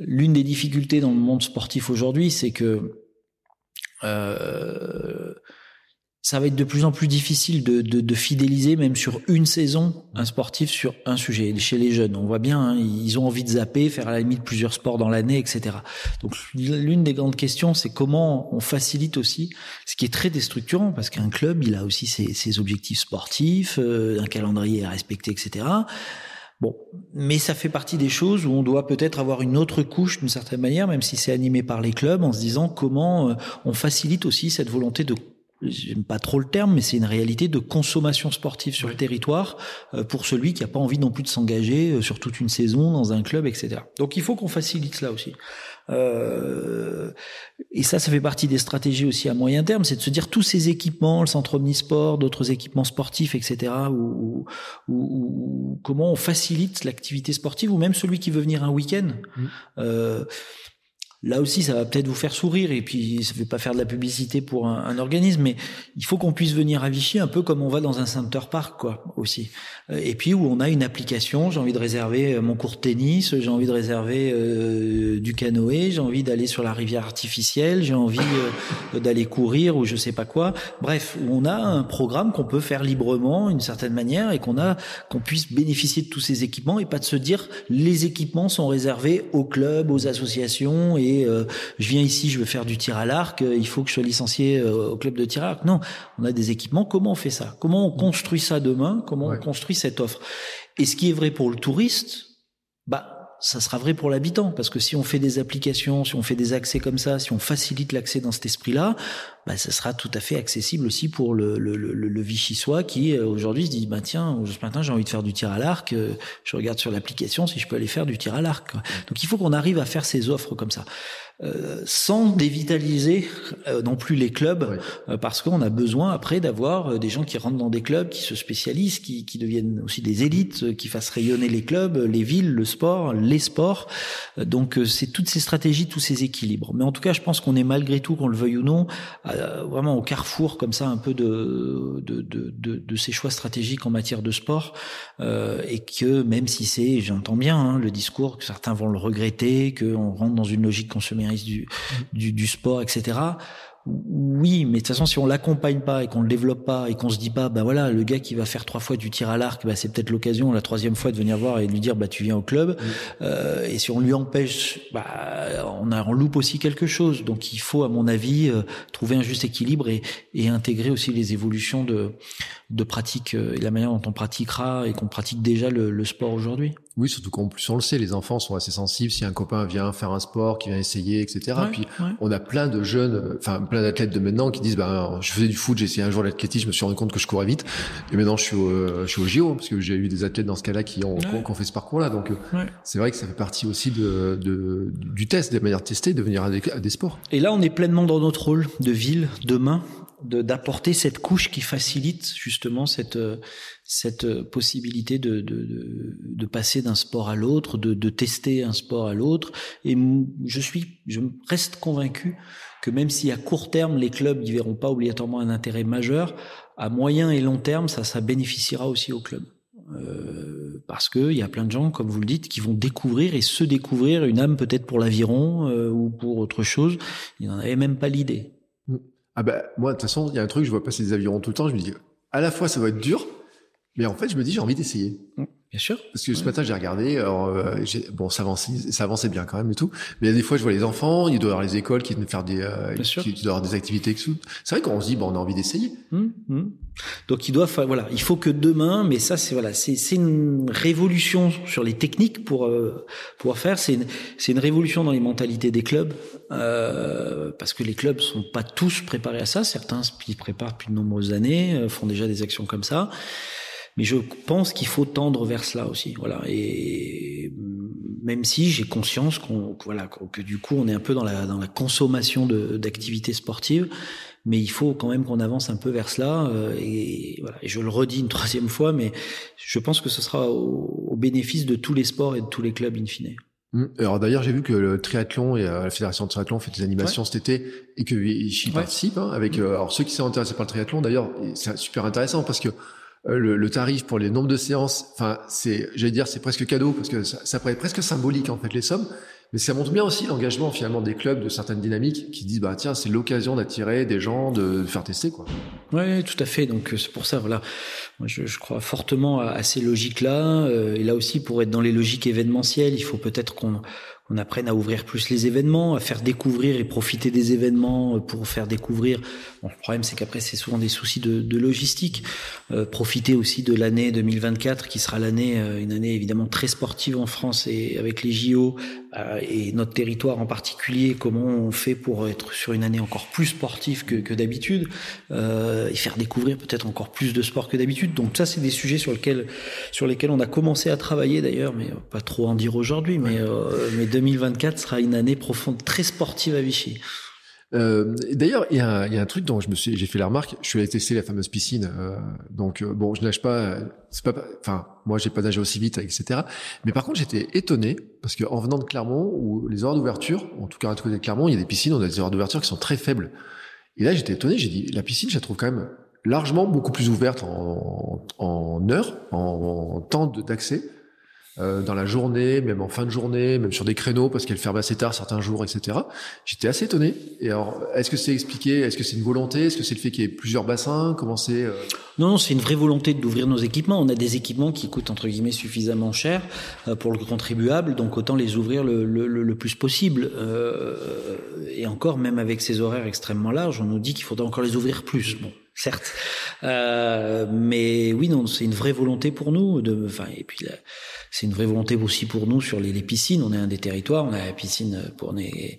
l'une des difficultés dans le monde sportif aujourd'hui, c'est que euh, ça va être de plus en plus difficile de, de, de, fidéliser, même sur une saison, un sportif sur un sujet. Chez les jeunes, on voit bien, hein, ils ont envie de zapper, faire à la limite plusieurs sports dans l'année, etc. Donc l'une des grandes questions, c'est comment on facilite aussi, ce qui est très déstructurant, parce qu'un club, il a aussi ses, ses objectifs sportifs, euh, un calendrier à respecter, etc. Bon, mais ça fait partie des choses où on doit peut-être avoir une autre couche d'une certaine manière, même si c'est animé par les clubs, en se disant comment euh, on facilite aussi cette volonté de j'aime pas trop le terme, mais c'est une réalité de consommation sportive sur oui. le territoire euh, pour celui qui a pas envie non plus de s'engager euh, sur toute une saison dans un club, etc. Donc il faut qu'on facilite cela aussi. Euh, et ça, ça fait partie des stratégies aussi à moyen terme, c'est de se dire tous ces équipements, le centre omnisport, d'autres équipements sportifs, etc. Ou, comment on facilite l'activité sportive, ou même celui qui veut venir un week-end. Mmh. Euh, Là aussi, ça va peut-être vous faire sourire et puis ça ne fait pas faire de la publicité pour un, un organisme, mais il faut qu'on puisse venir à Vichy un peu comme on va dans un center park, quoi, aussi. Euh, et puis où on a une application, j'ai envie de réserver euh, mon cours de tennis, j'ai envie de réserver euh, du canoë, j'ai envie d'aller sur la rivière artificielle, j'ai envie euh, d'aller courir ou je sais pas quoi. Bref, où on a un programme qu'on peut faire librement, d'une certaine manière, et qu'on a qu'on puisse bénéficier de tous ces équipements et pas de se dire les équipements sont réservés aux clubs, aux associations et et je viens ici, je veux faire du tir à l'arc, il faut que je sois licencié au club de tir à l'arc. Non, on a des équipements. Comment on fait ça? Comment on construit ça demain? Comment on construit cette offre? Et ce qui est vrai pour le touriste, bah ça sera vrai pour l'habitant, parce que si on fait des applications, si on fait des accès comme ça, si on facilite l'accès dans cet esprit-là, bah, ça sera tout à fait accessible aussi pour le, le, le, le Vichysois qui euh, aujourd'hui se dit bah tiens ce matin j'ai envie de faire du tir à l'arc, euh, je regarde sur l'application si je peux aller faire du tir à l'arc. Donc il faut qu'on arrive à faire ces offres comme ça. Euh, sans dévitaliser euh, non plus les clubs, euh, parce qu'on a besoin après d'avoir des gens qui rentrent dans des clubs, qui se spécialisent, qui, qui deviennent aussi des élites, qui fassent rayonner les clubs, les villes, le sport, les sports. donc c'est toutes ces stratégies, tous ces équilibres. Mais en tout cas, je pense qu'on est malgré tout, qu'on le veuille ou non, vraiment au carrefour comme ça un peu de, de, de, de, de ces choix stratégiques en matière de sport, et que même si c'est, j'entends bien hein, le discours, que certains vont le regretter, qu'on rentre dans une logique consommatrice du, du, du sport, etc. Oui, mais de toute façon, si on l'accompagne pas et qu'on le développe pas et qu'on se dit pas, bah voilà, le gars qui va faire trois fois du tir à l'arc, bah c'est peut-être l'occasion la troisième fois de venir voir et de lui dire, bah tu viens au club. Euh, et si on lui empêche, bah on, a, on loupe aussi quelque chose. Donc il faut, à mon avis, euh, trouver un juste équilibre et, et intégrer aussi les évolutions de de pratique euh, et la manière dont on pratiquera et qu'on pratique déjà le, le sport aujourd'hui. Oui, surtout qu'en plus on le sait, les enfants sont assez sensibles. Si un copain vient faire un sport, qui vient essayer, etc. Puis on a plein de jeunes, enfin plein d'athlètes de maintenant qui disent, ben je faisais du foot, j'ai essayé un jour l'athlétisme, je me suis rendu compte que je courais vite, et maintenant je suis au, je suis au JO parce que j'ai eu des athlètes dans ce cas-là qui ont, qui ont fait ce parcours-là. Donc euh, c'est vrai que ça fait partie aussi de, de du test, des manières de tester, de venir à des, à des sports. Et là, on est pleinement dans notre rôle de ville demain d'apporter cette couche qui facilite justement cette cette possibilité de de, passer d'un sport à l'autre, de, de tester un sport à l'autre. Et je suis, je reste convaincu que même si à court terme les clubs n'y verront pas obligatoirement un intérêt majeur, à moyen et long terme ça ça bénéficiera aussi aux clubs. Euh, parce que il y a plein de gens, comme vous le dites, qui vont découvrir et se découvrir une âme peut-être pour l'aviron euh, ou pour autre chose. Ils n'en avaient même pas l'idée. Ah bah moi de toute façon il y a un truc je vois passer des avirons tout le temps je me dis à la fois ça va être dur mais en fait je me dis j'ai envie d'essayer. Mmh, bien sûr. Parce que ce matin j'ai regardé alors, euh, bon ça avançait ça avançait bien quand même et tout mais des fois je vois les enfants il doit y avoir les écoles qui viennent faire des euh, qui, qui doivent avoir des activités c'est vrai qu'on se dit bon on a envie d'essayer. Mmh, mmh. Donc il doit voilà il faut que demain mais ça c'est voilà c'est une révolution sur les techniques pour euh, pouvoir faire c'est une, c'est une révolution dans les mentalités des clubs euh, parce que les clubs sont pas tous préparés à ça. Certains s'y préparent depuis de nombreuses années, font déjà des actions comme ça. Mais je pense qu'il faut tendre vers cela aussi. Voilà. Et même si j'ai conscience qu'on, voilà, que du coup, on est un peu dans la, dans la consommation d'activités sportives, mais il faut quand même qu'on avance un peu vers cela. Euh, et, voilà. et je le redis une troisième fois, mais je pense que ce sera au, au bénéfice de tous les sports et de tous les clubs in fine. Mmh. Alors d'ailleurs, j'ai vu que le triathlon et euh, la fédération de triathlon fait des animations cet été et que y participent. Hein, avec mmh. euh, alors ceux qui sont intéressés par le triathlon, d'ailleurs, c'est super intéressant parce que le, le, tarif pour les nombres de séances, enfin, c'est, j'allais dire, c'est presque cadeau parce que ça, ça paraît presque symbolique en fait les sommes. Mais ça montre bien aussi l'engagement finalement des clubs de certaines dynamiques qui disent bah tiens c'est l'occasion d'attirer des gens, de faire tester quoi. Oui, tout à fait. Donc c'est pour ça voilà, Moi, je, je, crois fortement à, à ces logiques là. et là aussi pour être dans les logiques événementielles, il faut peut-être qu'on on apprenne à ouvrir plus les événements, à faire découvrir et profiter des événements pour faire découvrir. Bon, le problème, c'est qu'après, c'est souvent des soucis de, de logistique. Euh, profiter aussi de l'année 2024, qui sera l'année, euh, une année évidemment très sportive en France et avec les JO euh, et notre territoire en particulier. Comment on fait pour être sur une année encore plus sportive que, que d'habitude euh, et faire découvrir peut-être encore plus de sport que d'habitude. Donc ça, c'est des sujets sur lesquels sur lesquels on a commencé à travailler d'ailleurs, mais pas trop en dire aujourd'hui, mais mais 2024 sera une année profonde, très sportive à Vichy. Euh, D'ailleurs, il y, y, a un truc dont je me suis, j'ai fait la remarque. Je suis allé tester la fameuse piscine. Euh, donc euh, bon, je nage pas. C'est pas, enfin, moi j'ai pas nagé aussi vite, etc. Mais par contre, j'étais étonné parce qu'en venant de Clermont, où les heures d'ouverture, en tout cas à côté de Clermont, il y a des piscines, on a des heures d'ouverture qui sont très faibles. Et là, j'étais étonné. J'ai dit, la piscine, je la trouve quand même largement beaucoup plus ouverte en, en heures, en, en temps d'accès euh, dans la journée, même en fin de journée, même sur des créneaux parce qu'elle ferme assez tard certains jours, etc. J'étais assez étonné. Et alors, est-ce que c'est expliqué? Est-ce que c'est une volonté? Est-ce que c'est le fait qu'il y ait plusieurs bassins? Comment c'est euh? Non, non, c'est une vraie volonté d'ouvrir nos équipements. On a des équipements qui coûtent entre guillemets suffisamment cher euh, pour le contribuable, donc autant les ouvrir le, le, le plus possible. Euh, et encore, même avec ces horaires extrêmement larges, on nous dit qu'il faudrait encore les ouvrir plus. Bon, certes. Euh, mais oui, non, c'est une vraie volonté pour nous. De, enfin, et puis c'est une vraie volonté aussi pour nous sur les, piscines. On est un des territoires, on a la piscine pour les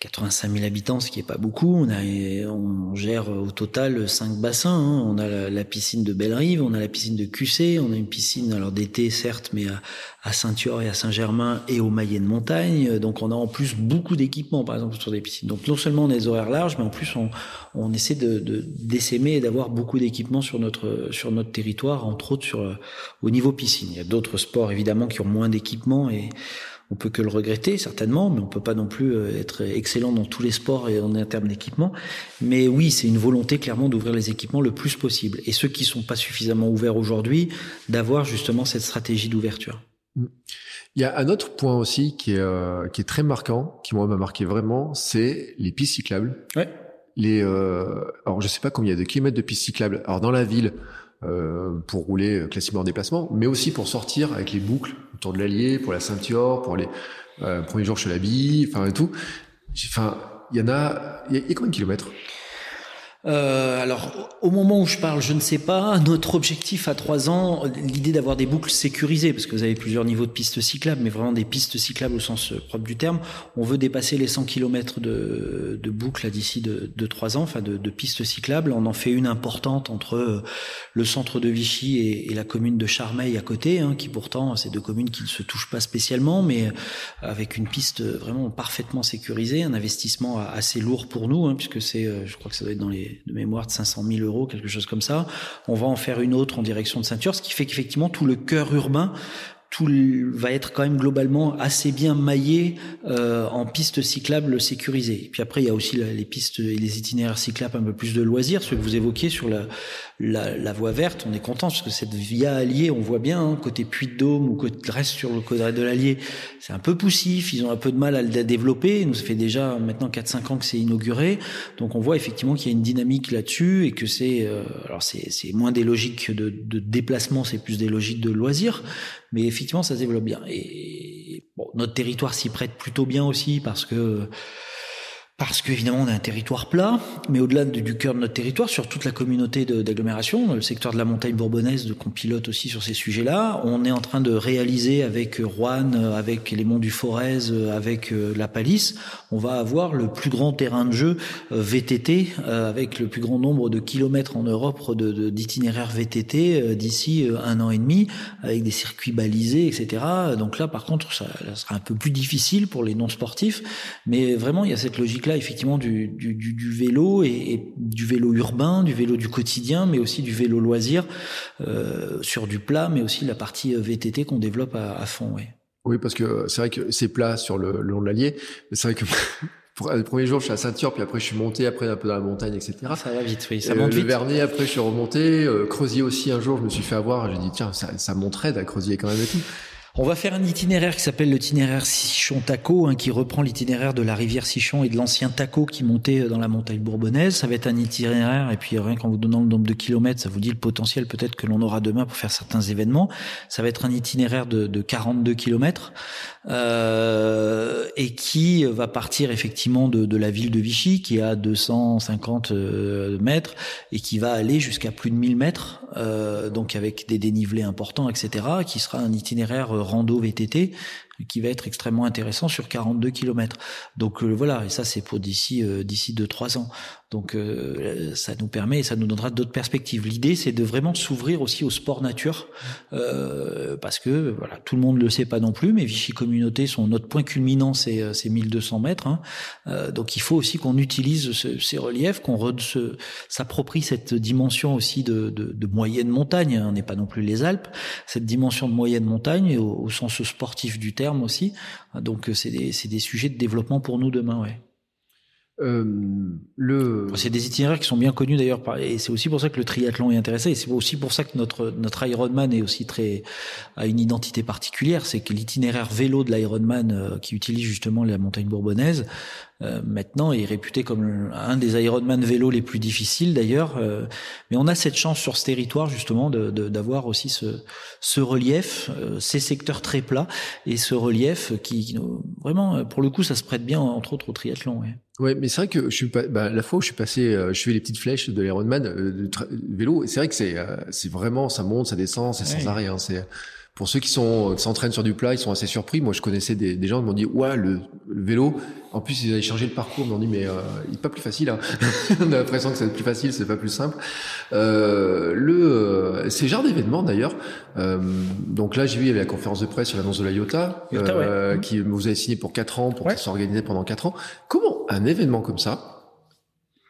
85 000 habitants, ce qui est pas beaucoup. On, a, on gère au total cinq bassins. Hein. On a la, piscine de Bellerive, on a la piscine de QC, on a une piscine alors d'été certes, mais à, à Saint-Yor et à Saint-Germain et au Maillet de Montagne. Donc on a en plus beaucoup d'équipements, par exemple sur des piscines. Donc non seulement on a des horaires larges, mais en plus on, on essaie de, de d'essaimer et d'avoir beaucoup d'équipements sur notre sur notre territoire, entre autres sur au niveau piscine. Il y a d'autres sports évidemment qui ont moins d'équipements et on peut que le regretter certainement, mais on peut pas non plus euh, être excellent dans tous les sports et en termes d'équipement. Mais oui, c'est une volonté clairement d'ouvrir les équipements le plus possible. Et ceux qui sont pas suffisamment ouverts aujourd'hui, d'avoir justement cette stratégie d'ouverture. Il y a un autre point aussi qui est, euh, qui est très marquant, qui moi m'a marqué vraiment, c'est les pistes cyclables. Ouais. Les, euh, alors je sais pas combien il y a de kilomètres de pistes cyclables. Alors dans la ville, euh, pour rouler classiquement en déplacement, mais aussi pour sortir avec les boucles autour de l'Allier, pour la Ceinture, pour les euh, premiers jours chez la bille, enfin et tout. Enfin, il y en a, il y, a combien de kilomètres? Euh, alors, au moment où je parle, je ne sais pas. Notre objectif à trois ans, l'idée d'avoir des boucles sécurisées, parce que vous avez plusieurs niveaux de pistes cyclables, mais vraiment des pistes cyclables au sens propre du terme. On veut dépasser les 100 km de, de boucles d'ici de, de trois ans, enfin de, de, pistes cyclables. On en fait une importante entre euh, le centre de Vichy et, et la commune de Charmeil à côté, hein, qui pourtant, c'est deux communes qui ne se touchent pas spécialement, mais avec une piste vraiment parfaitement sécurisée, un investissement assez lourd pour nous, hein, puisque c'est, euh, je crois que ça doit être dans les de mémoire de 500 000 euros, quelque chose comme ça. On va en faire une autre en direction de Ceinture, ce qui fait qu'effectivement tout le cœur urbain tout va être quand même globalement assez bien maillé euh, en pistes cyclables sécurisées. Et puis après, il y a aussi les pistes et les itinéraires cyclables un peu plus de loisirs, ce que vous évoquiez sur la, la, la voie verte. On est content parce que cette via alliée, on voit bien hein, côté Puy de Dôme ou côté reste sur le côté de l'Allier, c'est un peu poussif. Ils ont un peu de mal à le développer. Nous ça fait déjà maintenant 4-5 ans que c'est inauguré, donc on voit effectivement qu'il y a une dynamique là-dessus et que c'est euh, alors c'est moins des logiques de, de déplacement, c'est plus des logiques de loisirs, mais effectivement ça se développe bien. Et bon, notre territoire s'y prête plutôt bien aussi parce que parce qu'évidemment on a un territoire plat, mais au-delà du cœur de notre territoire, sur toute la communauté d'agglomération, le secteur de la montagne bourbonnaise qu'on pilote aussi sur ces sujets-là, on est en train de réaliser avec Rouen, avec les monts du Forez, avec euh, la Palisse, on va avoir le plus grand terrain de jeu euh, VTT, euh, avec le plus grand nombre de kilomètres en Europe d'itinéraires de, VTT d'ici un an et demi, avec des circuits balisés, etc. Donc là, par contre, ça, ça sera un peu plus difficile pour les non-sportifs, mais vraiment, il y a cette logique là effectivement du, du, du vélo et, et, du vélo urbain, du vélo du quotidien, mais aussi du vélo loisir euh, sur du plat, mais aussi la partie euh, VTT qu'on développe à, à fond. Ouais. Oui, parce que c'est vrai que c'est plat sur le, le long de l'Allier, mais c'est vrai que pour le premier jour, je suis à Ceinture, puis après je suis monté, après un peu dans la montagne, etc. Ça va vite, oui, ça monte euh, vite. Le Vernet, après je suis remonté. Euh, Creusier aussi, un jour, je me suis fait avoir. J'ai dit tiens, ça, ça monterait à Creusier quand même et tout. On va faire un itinéraire qui s'appelle l'itinéraire Sichon-Taco, hein, qui reprend l'itinéraire de la rivière Sichon et de l'ancien Taco qui montait dans la montagne bourbonnaise. Ça va être un itinéraire, et puis rien qu'en vous donnant le nombre de kilomètres, ça vous dit le potentiel peut-être que l'on aura demain pour faire certains événements. Ça va être un itinéraire de, de 42 kilomètres euh, et qui va partir effectivement de, de, la ville de Vichy, qui est à 250 euh, mètres, et qui va aller jusqu'à plus de 1000 mètres, euh, donc avec des dénivelés importants, etc., qui sera un itinéraire euh, rando VTT qui va être extrêmement intéressant sur 42 km. Donc euh, voilà, et ça c'est pour d'ici euh, d'ici deux trois ans. Donc euh, ça nous permet et ça nous donnera d'autres perspectives. L'idée c'est de vraiment s'ouvrir aussi au sport nature euh, parce que voilà tout le monde le sait pas non plus, mais Vichy Communauté sont notre point culminant c'est c'est 1200 mètres. Hein. Euh, donc il faut aussi qu'on utilise ce, ces reliefs, qu'on s'approprie cette dimension aussi de, de, de moyenne montagne. On n'est pas non plus les Alpes, cette dimension de moyenne montagne au, au sens sportif du terme aussi. Donc euh, c'est des, des, sujets de développement pour nous demain, ouais. Euh, le... C'est des itinéraires qui sont bien connus d'ailleurs, et c'est aussi pour ça que le triathlon est intéressé, et c'est aussi pour ça que notre notre Ironman est aussi très a une identité particulière, c'est que l'itinéraire vélo de l'Ironman euh, qui utilise justement la montagne bourbonnaise, euh, maintenant est réputé comme un des Ironman vélo les plus difficiles d'ailleurs, euh, mais on a cette chance sur ce territoire justement de d'avoir aussi ce ce relief, ces secteurs très plats et ce relief qui, vraiment pour le coup ça se prête bien entre autres au triathlon. Ouais, mais c'est vrai que je suis pas. Bah, la fois où je suis passé, euh, je fais les petites flèches de l'Ironman euh, vélo, et c'est vrai que c'est euh, c'est vraiment ça monte, ça descend, c'est sans arrêt. Hein, c'est pour ceux qui sont qui s'entraînent sur du plat, ils sont assez surpris. Moi, je connaissais des, des gens qui m'ont dit ouais le, vélo. En plus, ils avaient changé le parcours. Ils m'ont dit mais euh, il est pas plus facile. Hein. On a l'impression que c'est plus facile, c'est pas plus simple. Euh, le euh, c'est genre d'événement d'ailleurs. Euh, donc là, j'ai vu il y avait la conférence de presse sur l'annonce de la IOTA, euh, qui vous avez signé pour quatre ans pour ouais. organisé pendant quatre ans. Comment un événement comme ça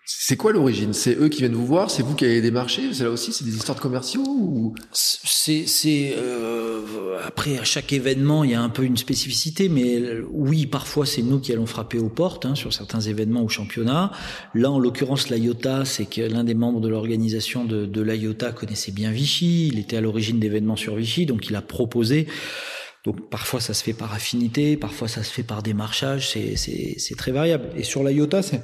c'est quoi l'origine? C'est eux qui viennent vous voir? C'est vous qui avez démarché C'est là aussi, c'est des histoires de commerciaux ou? C'est, euh, après à chaque événement, il y a un peu une spécificité, mais oui, parfois c'est nous qui allons frapper aux portes hein, sur certains événements ou championnats. Là, en l'occurrence, l'IOTA, c'est que l'un des membres de l'organisation de, de l'IOTA connaissait bien Vichy. Il était à l'origine d'événements sur Vichy, donc il a proposé. Donc parfois ça se fait par affinité, parfois ça se fait par démarchage, c'est, très variable. Et sur l'IOTA, c'est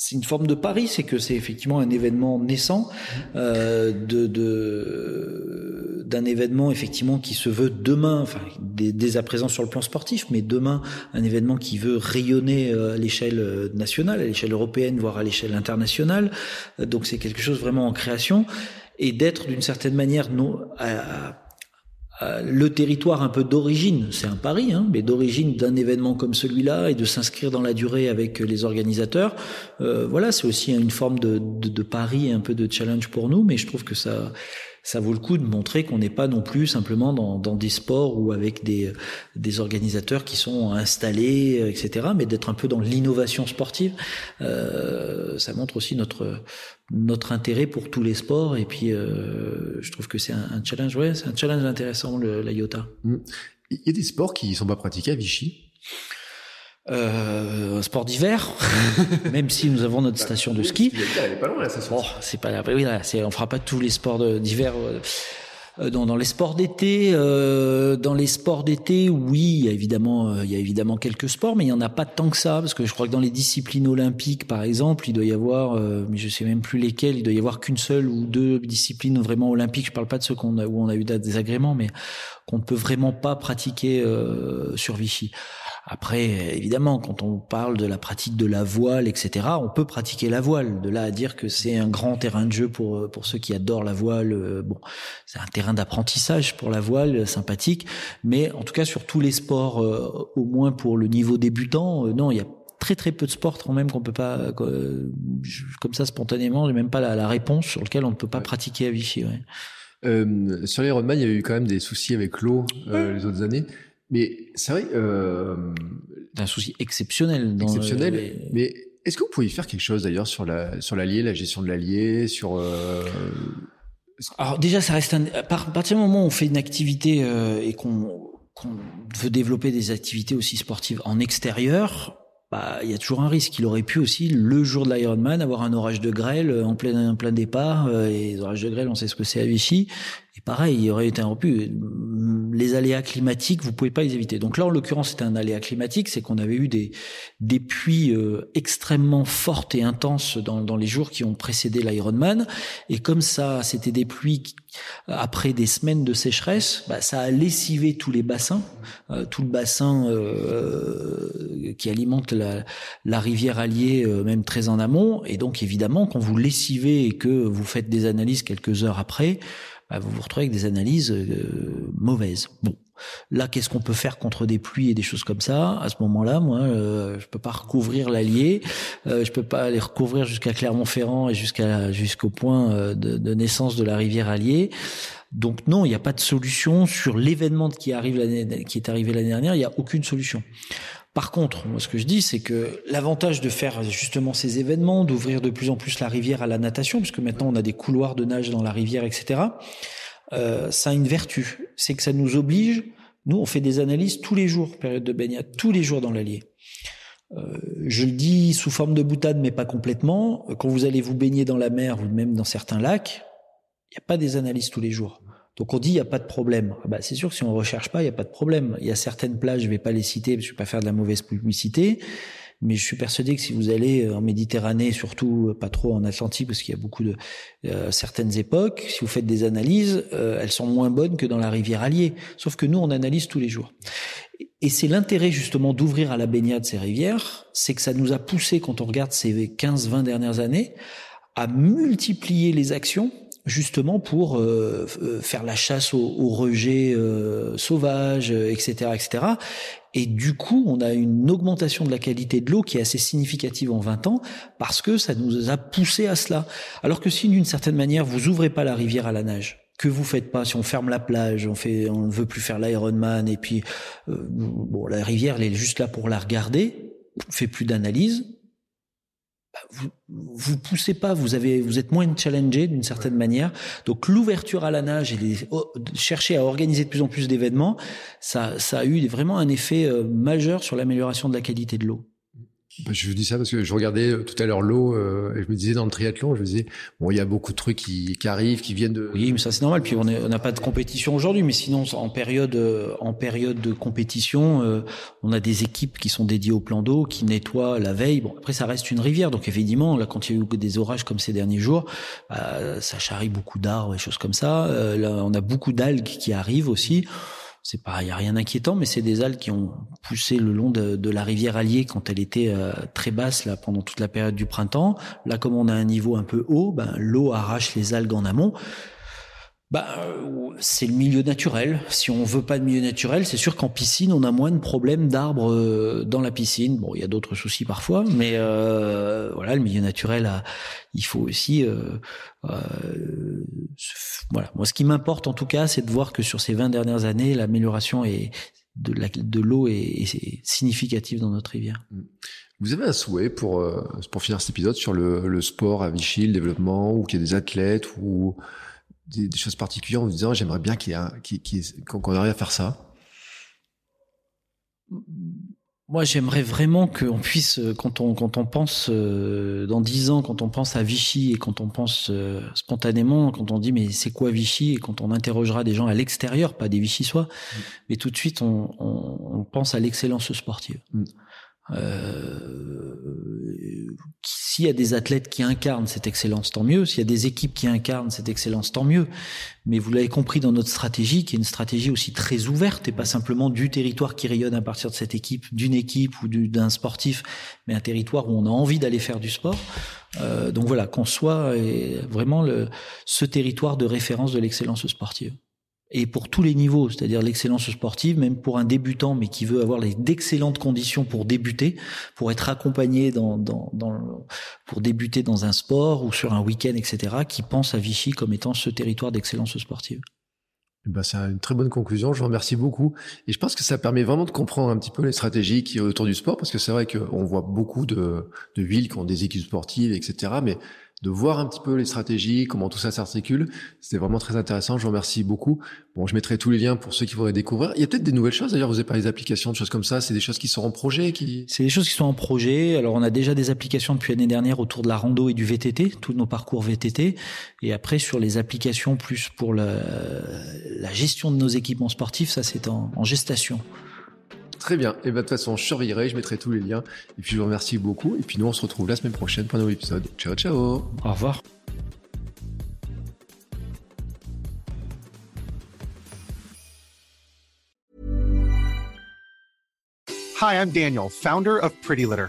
c'est une forme de pari, c'est que c'est effectivement un événement naissant euh, de, de d'un événement effectivement qui se veut demain, enfin dès, à présent sur le plan sportif, mais demain un événement qui veut rayonner euh, à l'échelle euh, nationale, à l'échelle européenne, voire à l'échelle internationale. Donc c'est quelque chose vraiment en création et d'être d'une certaine manière non à, euh, le territoire un peu d'origine, c'est un pari, hein, mais d'origine d'un événement comme celui-là et de s'inscrire dans la durée avec les organisateurs, euh, voilà, c'est aussi une forme de, de, de, pari et un peu de challenge pour nous, mais je trouve que ça, ça vaut le coup de montrer qu'on n'est pas non plus simplement dans, dans, des sports ou avec des, des organisateurs qui sont installés, etc., mais d'être un peu dans l'innovation sportive. Euh, ça montre aussi notre notre intérêt pour tous les sports et puis euh, je trouve que c'est un, un, challenge ouais c'est un challenge intéressant le, la IOTA. Mmh. Il y a des sports qui sont pas pratiqués à Vichy? Euh, sport d'hiver, même si nous avons notre bah, station de ski. Elle est pas loin, la station. Oh, c'est pas, oui, là, c'est, on fera pas tous les sports d'hiver. Euh, euh, dans, dans, les sports d'été, euh, dans les sports d'été, oui, il y a évidemment, euh, il y a évidemment quelques sports, mais il y en a pas tant que ça, parce que je crois que dans les disciplines olympiques, par exemple, il doit y avoir, euh, mais je sais même plus lesquelles, il doit y avoir qu'une seule ou deux disciplines vraiment olympiques. Je parle pas de ceux qu'on a, où on a eu des agréments, mais qu'on ne peut vraiment pas pratiquer sur Vichy. Après, évidemment, quand on parle de la pratique de la voile, etc., on peut pratiquer la voile. De là à dire que c'est un grand terrain de jeu pour pour ceux qui adorent la voile, euh, bon, c'est un terrain d'apprentissage pour la voile, euh, sympathique. Mais en tout cas, sur tous les sports, euh, au moins pour le niveau débutant, non, il y a très très peu de sports quand même qu'on peut pas comme ça spontanément j'ai même pas la, réponse sur lequel on ne peut pas pratiquer à Vichy ouais. euh, sur les il y a eu quand même des soucis avec l'eau les autres années mais c'est vrai. Euh, un souci exceptionnel. Dans exceptionnel. Mais est-ce que vous pouvez faire quelque chose d'ailleurs sur la sur l'allier, la gestion de l'allier, sur euh... Alors déjà, ça reste un. À partir du moment où on fait une activité euh, et qu'on qu'on veut développer des activités aussi sportives en extérieur, bah, il y a toujours un risque. Il aurait pu aussi, le jour de l'Ironman, avoir un orage de grêle en plein, en plein départ. Euh, et les orages de grêle, on sait ce que c'est à Vichy. Et pareil, il aurait été interrompu. Les aléas climatiques, vous pouvez pas les éviter. Donc là, en l'occurrence, c'était un aléa climatique, c'est qu'on avait eu des, des pluies euh, extrêmement fortes et intenses dans, dans les jours qui ont précédé l'Ironman. Et comme ça, c'était des pluies qui, après des semaines de sécheresse, bah, ça a lessivé tous les bassins, euh, tout le bassin euh, qui alimente la, la rivière Allier, euh, même très en amont. Et donc, évidemment, quand vous lessivez et que vous faites des analyses quelques heures après, bah, vous vous retrouvez avec des analyses euh, mauvaises. Bon, là, qu'est-ce qu'on peut faire contre des pluies et des choses comme ça? À ce moment-là, moi, euh, je peux pas recouvrir l'Allier, euh, je peux pas aller recouvrir jusqu'à Clermont-Ferrand et jusqu'à jusqu'au point euh, de, de, naissance de la rivière Allier. Donc non, il n'y a pas de solution sur l'événement qui arrive qui est arrivé l'année dernière. Il n'y a aucune solution. Par contre, moi, ce que je dis, c'est que l'avantage de faire justement ces événements, d'ouvrir de plus en plus la rivière à la natation, puisque maintenant on a des couloirs de nage dans la rivière, etc., euh, ça a une vertu. C'est que ça nous oblige, nous, on fait des analyses tous les jours, période de baignade, tous les jours dans l'Allier. je le dis sous forme de boutade, mais pas complètement. Quand vous allez vous baigner dans la mer ou même dans certains lacs, il n'y a pas des analyses tous les jours. Donc on dit il n'y a pas de problème. Ah bah, c'est sûr que si on recherche pas, il n'y a pas de problème. Il y a certaines plages, je vais pas les citer parce que je ne vais pas faire de la mauvaise publicité, mais je suis persuadé que si vous allez en Méditerranée, surtout pas trop en Atlantique, parce qu'il y a beaucoup de euh, certaines époques, si vous faites des analyses, euh, elles sont moins bonnes que dans la rivière Allier. Sauf que nous, on analyse tous les jours. Et c'est l'intérêt justement d'ouvrir à la baignade ces rivières, c'est que ça nous a poussé, quand on regarde ces 15-20 dernières années, à multiplier les actions justement pour euh, euh, faire la chasse aux, aux rejets euh, sauvages, etc., etc. Et du coup, on a une augmentation de la qualité de l'eau qui est assez significative en 20 ans parce que ça nous a poussé à cela. Alors que si d'une certaine manière vous ouvrez pas la rivière à la nage, que vous faites pas, si on ferme la plage, on fait, on ne veut plus faire l'Ironman et puis bon, la rivière elle est juste là pour la regarder, on fait plus d'analyse, vous, vous poussez pas, vous avez, vous êtes moins challengé d'une certaine manière. Donc l'ouverture à la nage et les, oh, chercher à organiser de plus en plus d'événements, ça, ça a eu vraiment un effet euh, majeur sur l'amélioration de la qualité de l'eau. Bah, je dis ça parce que je regardais euh, tout à l'heure l'eau euh, et je me disais dans le triathlon, je me disais bon, il y a beaucoup de trucs qui, qui arrivent, qui viennent de. Oui, mais ça c'est normal. Puis on n'a pas de compétition aujourd'hui, mais sinon en période euh, en période de compétition, on a des équipes qui sont dédiées au plan d'eau, qui nettoient la veille. Bon, après ça reste une rivière, donc évidemment là quand il y a eu des orages comme ces derniers jours, bah, ça charrie beaucoup d'arbres et choses comme ça. là, on a beaucoup d'algues qui arrivent aussi c'est pas, y a rien d'inquiétant, mais c'est des algues qui ont poussé le long de, la rivière Allier quand elle était euh, très basse là pendant toute la période du printemps. Là, comme on a un niveau un peu haut, ben l'eau arrache les algues en amont bah, c'est le milieu naturel. Si on veut pas de milieu naturel, c'est sûr qu'en piscine, on a moins de problèmes d'arbres euh, dans la piscine. Bon, il y a d'autres soucis parfois, mais euh, voilà, le milieu naturel, il faut aussi. Euh, euh, voilà. Moi, ce qui m'importe en tout cas, c'est de voir que sur ces 20 dernières années, l'amélioration est de, l'eau est, significative dans notre rivière. Vous avez un souhait pour pour finir cet épisode sur le, le sport à Vichy, le développement, ou qu'il y ait des athlètes ou des, choses particulières en vous disant j'aimerais bien qu'il y qu'on arrive à faire ça moi, j'aimerais vraiment qu'on puisse, quand on, quand on pense euh, dans dix ans, quand on pense à Vichy et quand on pense euh, spontanément, quand on dit mais c'est quoi Vichy et quand on interrogera des gens à l'extérieur, pas des Vichysois, mmh. mais tout de suite on, on, on pense à l'excellence sportive. Mmh. Euh, s'il y a des athlètes qui incarnent cette excellence, tant mieux. S'il y a des équipes qui incarnent cette excellence, tant mieux. Mais vous l'avez compris dans notre stratégie, qui est une stratégie aussi très ouverte et pas simplement du territoire qui rayonne à partir de cette équipe, d'une équipe ou d'un sportif, mais un territoire où on a envie d'aller faire du sport. Euh, donc voilà, qu'on soit vraiment le, ce territoire de référence de l'excellence sportive et pour tous les niveaux, c'est-à-dire l'excellence sportive, même pour un débutant, mais qui veut avoir d'excellentes conditions pour débuter, pour être accompagné dans, dans, dans, pour débuter dans un sport ou sur un week-end, etc., qui pense à Vichy comme étant ce territoire d'excellence sportive. Eh ben, c'est une très bonne conclusion. Je vous remercie beaucoup. Et je pense que ça permet vraiment de comprendre un petit peu les stratégies qui autour du sport, parce que c'est vrai qu'on voit beaucoup de, de villes qui ont des équipes sportives, etc. Mais de voir un petit peu les stratégies, comment tout ça s'articule. C'était vraiment très intéressant. Je vous remercie beaucoup. Bon, je mettrai tous les liens pour ceux qui voudraient découvrir. Il y a peut-être des nouvelles choses. D'ailleurs, vous avez parlé des applications, de choses comme ça. C'est des choses qui sont en projet, qui. C'est des choses qui sont en projet. Alors, on a déjà des applications depuis l'année dernière autour de la rando et du VTT, tous nos parcours VTT. Et après, sur les applications plus pour la, la gestion de nos équipements sportifs, ça, c'est en, en gestation. Très bien. Et bien, de toute façon, je surveillerai, je mettrai tous les liens. Et puis, je vous remercie beaucoup. Et puis, nous, on se retrouve la semaine prochaine pour un nouvel épisode. Ciao, ciao. Au revoir. Hi, I'm Daniel, founder of Pretty Litter.